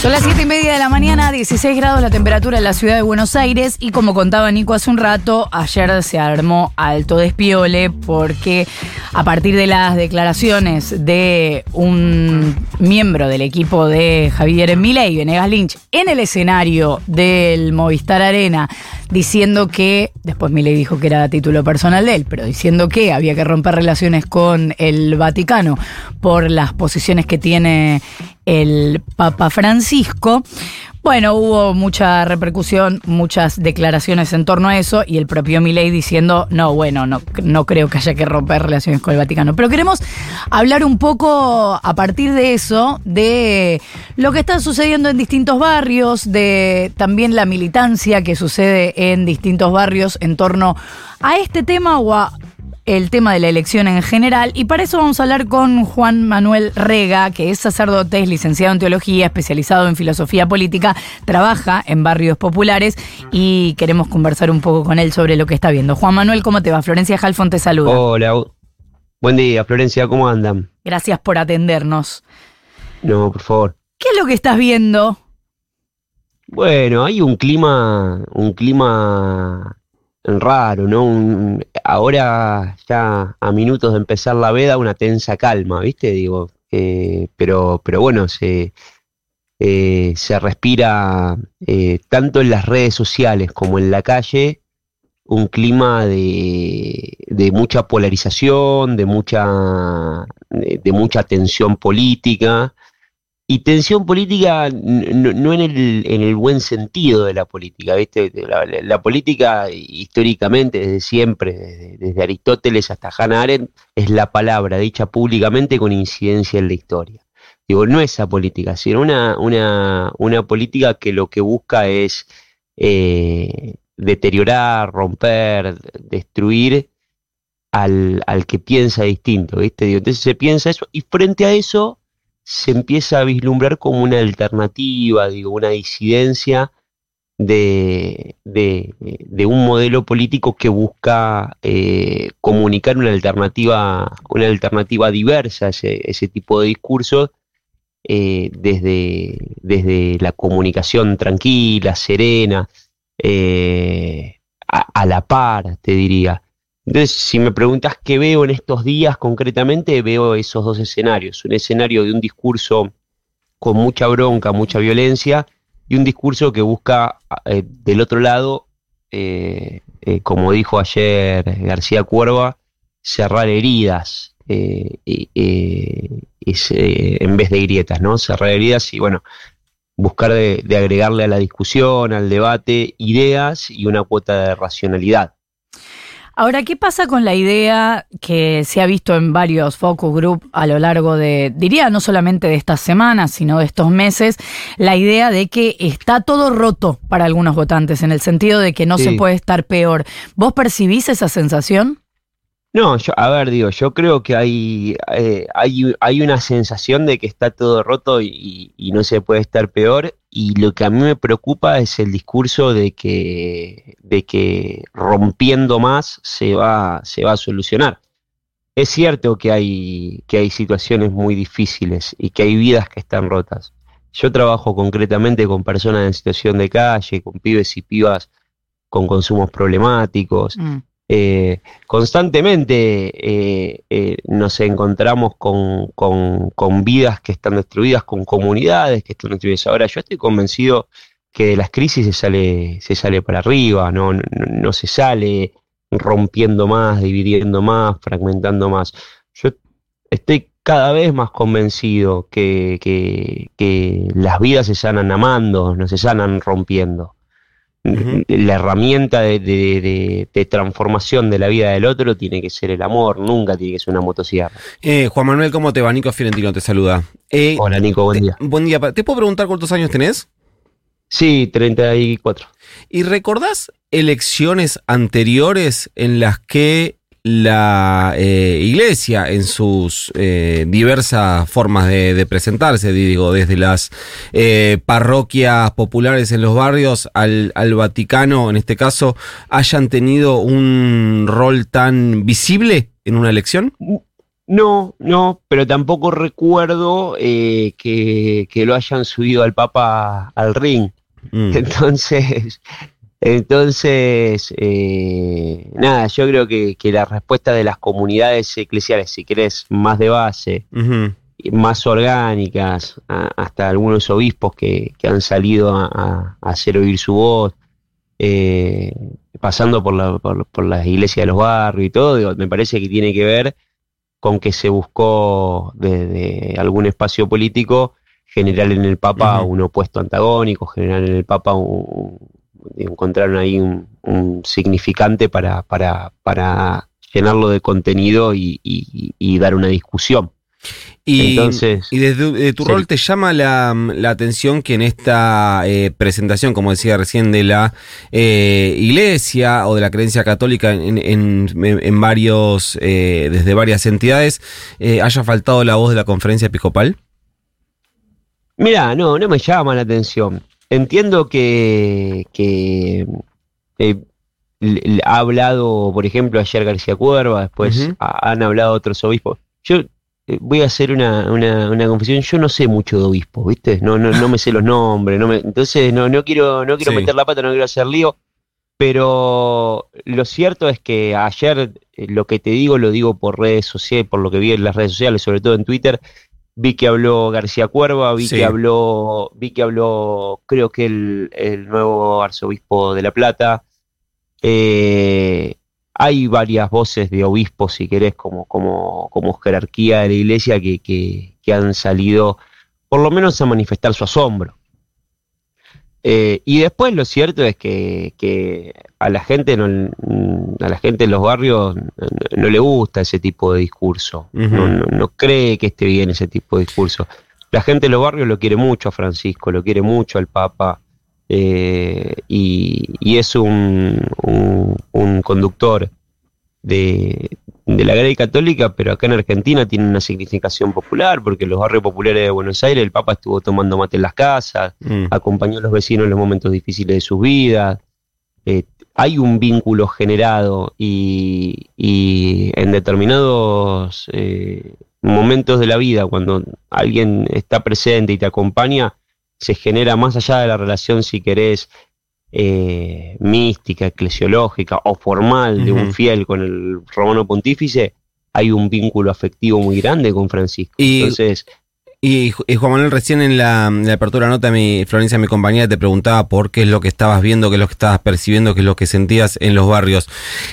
Son las 7 y media de la mañana, 16 grados la temperatura en la ciudad de Buenos Aires y como contaba Nico hace un rato, ayer se armó alto despiole porque a partir de las declaraciones de un miembro del equipo de Javier Milei, Venegas Lynch, en el escenario del Movistar Arena, diciendo que, después Milei dijo que era título personal de él, pero diciendo que había que romper relaciones con el Vaticano por las posiciones que tiene el Papa Francisco. Bueno, hubo mucha repercusión, muchas declaraciones en torno a eso y el propio Milei diciendo, no, bueno, no, no creo que haya que romper relaciones con el Vaticano. Pero queremos hablar un poco a partir de eso, de lo que está sucediendo en distintos barrios, de también la militancia que sucede en distintos barrios en torno a este tema o a el tema de la elección en general y para eso vamos a hablar con Juan Manuel Rega, que es sacerdote, es licenciado en teología, especializado en filosofía política, trabaja en barrios populares y queremos conversar un poco con él sobre lo que está viendo. Juan Manuel, ¿cómo te va? Florencia Halfon te saluda. Hola, buen día Florencia, ¿cómo andan? Gracias por atendernos. No, por favor. ¿Qué es lo que estás viendo? Bueno, hay un clima, un clima raro, ¿no? ahora ya a minutos de empezar la veda, una tensa calma, ¿viste? Digo, eh, pero, pero bueno, se, eh, se respira eh, tanto en las redes sociales como en la calle un clima de, de mucha polarización, de mucha, de mucha tensión política, y tensión política no, en, el, en, el, buen sentido de la política, ¿viste? La, política históricamente, desde siempre, desde, Aristóteles hasta Hannah Arendt, es la palabra dicha públicamente con incidencia en la historia. Digo, no esa política, sino una, una, una política que lo que busca es eh, deteriorar, romper, destruir al, al que piensa distinto, ¿viste? Digo, entonces se piensa eso, y frente a eso se empieza a vislumbrar como una alternativa, digo, una disidencia de, de, un modelo político que busca eh, comunicar una alternativa, una alternativa diversa a ese, tipo de discursos eh, desde, desde la comunicación tranquila, serena, eh, a, la par, te diría. Entonces, si me preguntas qué veo en estos días concretamente, veo esos dos escenarios. Un escenario de un discurso con mucha bronca, mucha violencia, y un discurso que busca eh, del otro lado, eh, eh, como dijo ayer García Cuerva, cerrar heridas en vez de grietas, ¿no? Cerrar heridas y bueno, buscar de agregarle a la discusión, al debate, ideas y una cuota de racionalidad. Ahora, ¿qué pasa con la idea que se ha visto en varios focus group a lo largo de, diría, no solamente de estas semanas, sino de estos meses, la idea de que está todo roto para algunos votantes, en el sentido de que no se puede estar peor. ¿Vos percibís esa sensación? No, yo, a ver, digo, yo creo que hay, eh, hay, hay, una sensación de que está todo roto y, no se puede estar peor. Y lo que a mí me preocupa es el discurso de que, de que rompiendo más se va, se va a solucionar. Es cierto que hay, que hay situaciones muy difíciles y que hay vidas que están rotas. Yo trabajo concretamente con personas en situación de calle, con pibes y pibas con consumos problemáticos. Mm. Eh, constantemente eh, eh, nos encontramos con, con, vidas que están destruidas, con comunidades que están destruidas. Ahora, yo estoy convencido que de las crisis se sale, se sale para arriba, no, no, se sale rompiendo más, dividiendo más, fragmentando más. Yo estoy cada vez más convencido que, que, que las vidas se sanan amando, no se sanan rompiendo la herramienta de, transformación de la vida del otro tiene que ser el amor, nunca tiene que ser una motosierra. Eh, Juan Manuel, ¿cómo te va? Nico Fiorentino te saluda. Eh, Hola Nico, buen día. Buen día. ¿Te puedo preguntar cuántos años tenés? Sí, 34. ¿Y recordás elecciones anteriores en las que la eh, iglesia en sus eh, diversas formas de, presentarse, digo, desde las eh, parroquias populares en los barrios al, al, Vaticano, en este caso, hayan tenido un rol tan visible en una elección? No, no, pero tampoco recuerdo eh, que, que lo hayan subido al Papa al ring. Mm. Entonces, entonces eh, nada, yo creo que, que la respuesta de las comunidades eclesiales, si querés, más de base, más orgánicas, a- hasta algunos obispos que, que han salido a, a- hacer oír su voz, eh, pasando por, la, por, por las iglesias de los barrios y todo, digo, me parece que tiene que ver con que se buscó desde algún espacio político generar en el Papa un opuesto antagónico, generar en el Papa un, encontraron ahí un, un significante para, para, para llenarlo de contenido y, y- y dar una discusión. Y, Entonces, y desde de tu sí. rol te llama la, la atención que en esta eh, presentación, como decía recién, de la eh, iglesia o de la creencia católica en, en- varios, eh, desde varias entidades, eh, haya faltado la voz de la conferencia episcopal. Mira, no, no me llama la atención. Entiendo que, eh, ha hablado, por ejemplo, ayer García Cuerva, después han hablado otros obispos. Yo eh, voy a hacer una, una, una confesión, yo no sé mucho de obispos, ¿viste? No, no, no me sé los nombres, no me, entonces no, no quiero, no quiero Sí. meter la pata, no quiero hacer lío, pero lo cierto es que ayer eh, lo que te digo lo digo por redes sociales, por lo que vi en las redes sociales, sobre todo en Twitter, vi que habló García Cuerva, vi Sí. que habló, vi que habló, creo que el, el nuevo arzobispo de La Plata. Eh, hay varias voces de obispos, si querés, como, como, como jerarquía de la iglesia que, que, que han salido, por lo menos a manifestar su asombro. Eh, y después lo cierto es que, que a la gente no, a la gente en los barrios no, no le gusta ese tipo de discurso, no, no- no cree que esté bien ese tipo de discurso. La gente en los barrios lo quiere mucho a Francisco, lo quiere mucho al Papa, eh, y, y es un, un- un conductor de, de la grey católica, pero acá en Argentina tiene una significación popular, porque en los barrios populares de Buenos Aires el Papa estuvo tomando mate en las casas, Mm. acompañó a los vecinos en los momentos difíciles de sus vidas. Eh, hay un vínculo generado y, y en determinados eh, momentos de la vida, cuando alguien está presente y te acompaña, se genera más allá de la relación, si querés, eh, mística, eclesiológica o formal de un fiel con el romano pontífice, hay un vínculo afectivo muy grande con Francisco. Y- Entonces, Y, Juan Manuel, recién en la, en la apertura nota, mi, Florencia, mi compañera, te preguntaba por qué es lo que estabas viendo, qué es lo que estabas percibiendo, qué es lo que sentías en los barrios.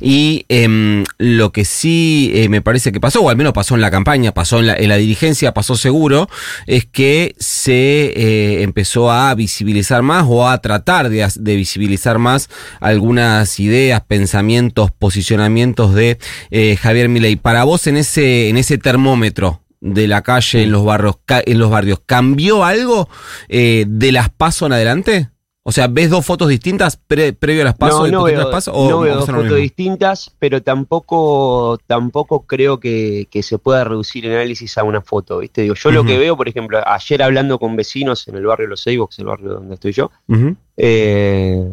Y em, lo que sí eh, me parece que pasó, o al menos pasó en la campaña, pasó en la, en la dirigencia, pasó seguro, es que se eh, empezó a visibilizar más o a tratar de, de visibilizar más algunas ideas, pensamientos, posicionamientos de eh, Javier Milei. Para vos, en ese, en ese termómetro, de la calle en los barrios en los barrios. Cambió algo eh, de las paso en adelante o sea ves dos fotos distintas pre- previo a las paso no, veo, las paso o no veo dos fotos mismo? distintas, pero tampoco, tampoco creo que, que se pueda reducir el análisis a una foto, ¿viste? Digo, yo lo que veo, por ejemplo, ayer hablando con vecinos en el barrio Los es el barrio donde estoy yo, eh,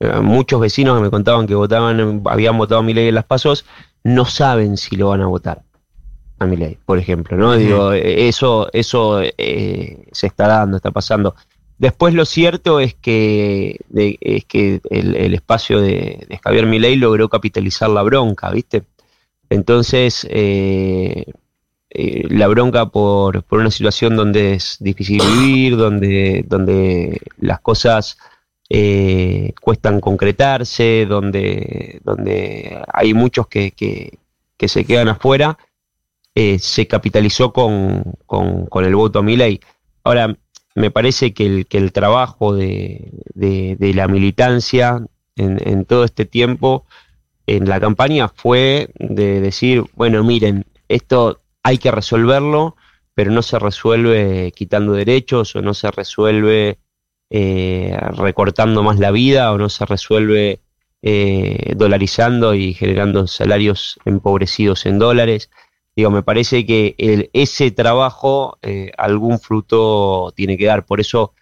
eh, muchos vecinos que me contaban que votaban, habían votado a Milei en las pasos, no saben si lo van a votar a Milei, por ejemplo, ¿no? Digo, eh, eso, eso eh, se está dando, está pasando. Después lo cierto es que, de- es que el, el espacio de, de Javier Milei logró capitalizar la bronca, ¿viste? Entonces, eh, eh, la bronca por, por una situación donde es difícil vivir, donde, donde las cosas cuestan concretarse, donde, donde hay muchos que, que, que se quedan afuera, eh, se capitalizó con, con, el voto a Milei. Ahora, me parece que el, que el trabajo de, de, la militancia en, en todo este tiempo en la campaña fue de decir, bueno, miren, esto hay que resolverlo, pero no se resuelve quitando derechos o no se resuelve eh, recortando más la vida o no se resuelve eh, dolarizando y generando salarios empobrecidos en dólares. Digo, me parece que el- ese trabajo eh, algún fruto tiene que dar. Por eso,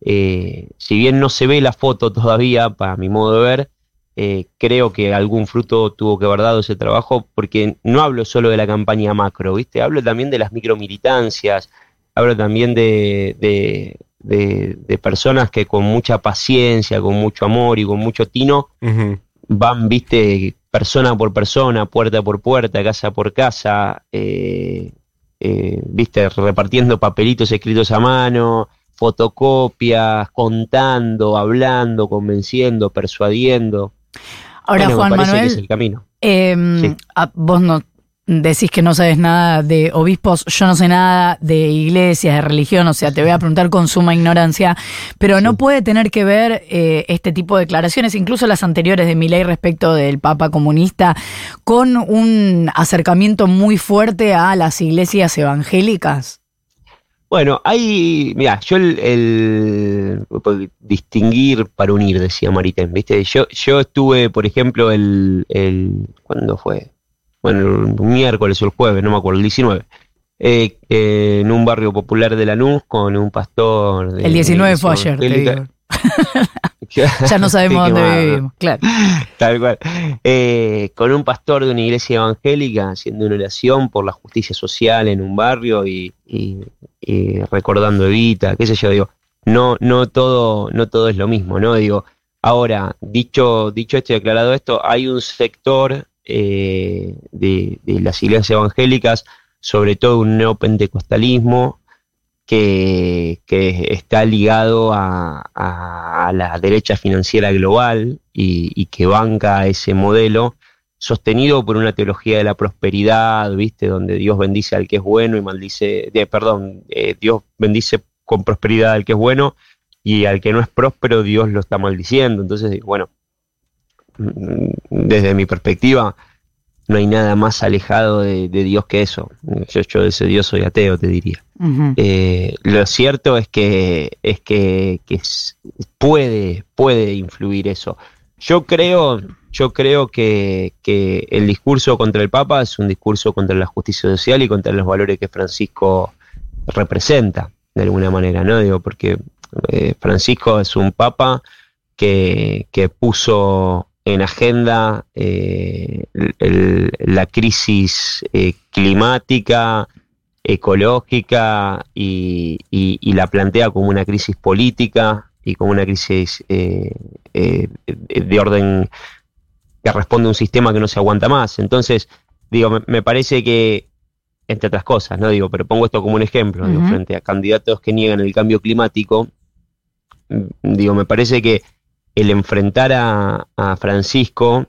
eh, si bien no se ve la foto todavía, para mi modo de ver, eh, creo que algún fruto tuvo que haber dado ese trabajo, porque no hablo solo de la campaña macro, ¿viste? Hablo también de las micromilitancias, hablo también de, de, de, de personas que con mucha paciencia, con mucho amor y con mucho tino van, viste, persona por persona, puerta por puerta, casa por casa, eh, eh, viste, repartiendo papelitos escritos a mano, fotocopias, contando, hablando, convenciendo, persuadiendo. Ahora, Bueno, me Juan parece que Manuel, es el camino. em, Sí. vos no decís que no sabes nada de obispos, yo no sé nada de iglesias, de religión, o sea, te voy a preguntar con suma ignorancia, pero no puede tener que ver eh, este tipo de declaraciones, incluso las anteriores de Milei respecto del Papa comunista, con un acercamiento muy fuerte a las iglesias evangélicas. Bueno, hay, mira, yo el, el- distinguir para unir, decía Maritain, ¿viste? Yo, yo estuve, por ejemplo, el, el, ¿cuándo fue? Bueno, el miércoles o el jueves, no me acuerdo, el 19, eh, eh, en un barrio popular de Lanús con un pastor. De, El 19 fue ayer, te digo. Ya no sabemos Sí, dónde vivimos, claro. Tal cual. Eh, con un pastor de una iglesia evangélica haciendo una oración por la justicia social en un barrio y, y- y recordando Evita, qué sé yo, digo, no, no todo, no todo es lo mismo, ¿no? Digo, ahora, dicho, dicho esto y aclarado esto, hay un sector eh, de, las iglesias evangélicas, sobre todo un neopentecostalismo, que, que está ligado a, a- la derecha financiera global y, que banca ese modelo, sostenido por una teología de la prosperidad, ¿viste? Donde Dios bendice al que es bueno y maldice, de- perdón, eh, Dios bendice con prosperidad al que es bueno y al que no es próspero Dios lo está maldiciendo. Entonces, bueno, desde mi perspectiva, no hay nada más alejado de, de Dios que eso. Yo, yo de ese Dios soy ateo, te diría. Eh, lo cierto es que es que, puede, puede influir eso. Yo creo, yo creo que, que el discurso contra el Papa es un discurso contra la justicia social y contra los valores que Francisco representa, de alguna manera, ¿no? Digo, porque eh, Francisco es un Papa que, que puso en agenda eh, el- la crisis eh, climática, ecológica y, y- y la plantea como una crisis política y como una crisis eh, eh, de orden que responde a un sistema que no se aguanta más. Entonces, digo, me, me parece que, entre otras cosas, ¿no? Digo, pero pongo esto como un ejemplo, digo, frente a candidatos que niegan el cambio climático, digo, me parece que el enfrentar a, a Francisco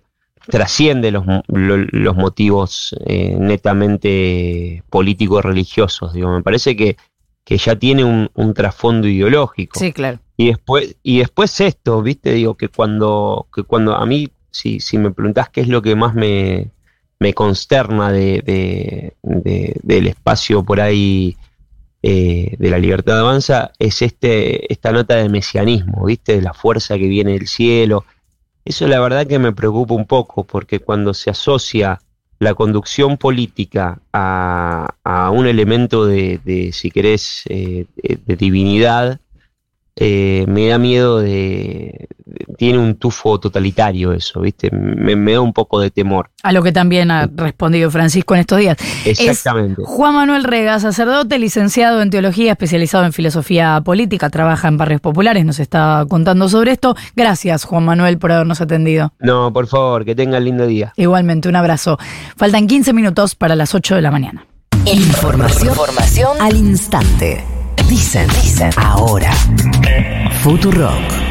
trasciende los, mo- lo- los motivos eh, netamente políticos religiosos. Digo, me parece que, que ya tiene un, un trasfondo ideológico. Sí, claro. Y después, y después esto, viste, digo, que cuando, que cuando a mí, si, si me preguntás qué es lo que más me, me consterna de, de- de- del espacio por ahí eh, de la libertad avanza, es este, esta nota de mesianismo, viste, de la fuerza que viene del cielo. Eso la verdad que me preocupa un poco, porque cuando se asocia la conducción política a, a un elemento de, de, si querés, eh, de divinidad, eh, me da miedo de, de- Tiene un tufo totalitario eso, ¿viste? Me, me da un poco de temor. A lo que también ha respondido Francisco en estos días. Exactamente. Es Juan Manuel Rega, sacerdote, licenciado en teología, especializado en filosofía política, trabaja en barrios populares, nos está contando sobre esto. Gracias, Juan Manuel, por habernos atendido. No, por favor, que tengan lindo día. Igualmente, un abrazo. Faltan 15 minutos para las 8 de la mañana. Información, información al instante. Dicen, dicen, ahora. Futurock.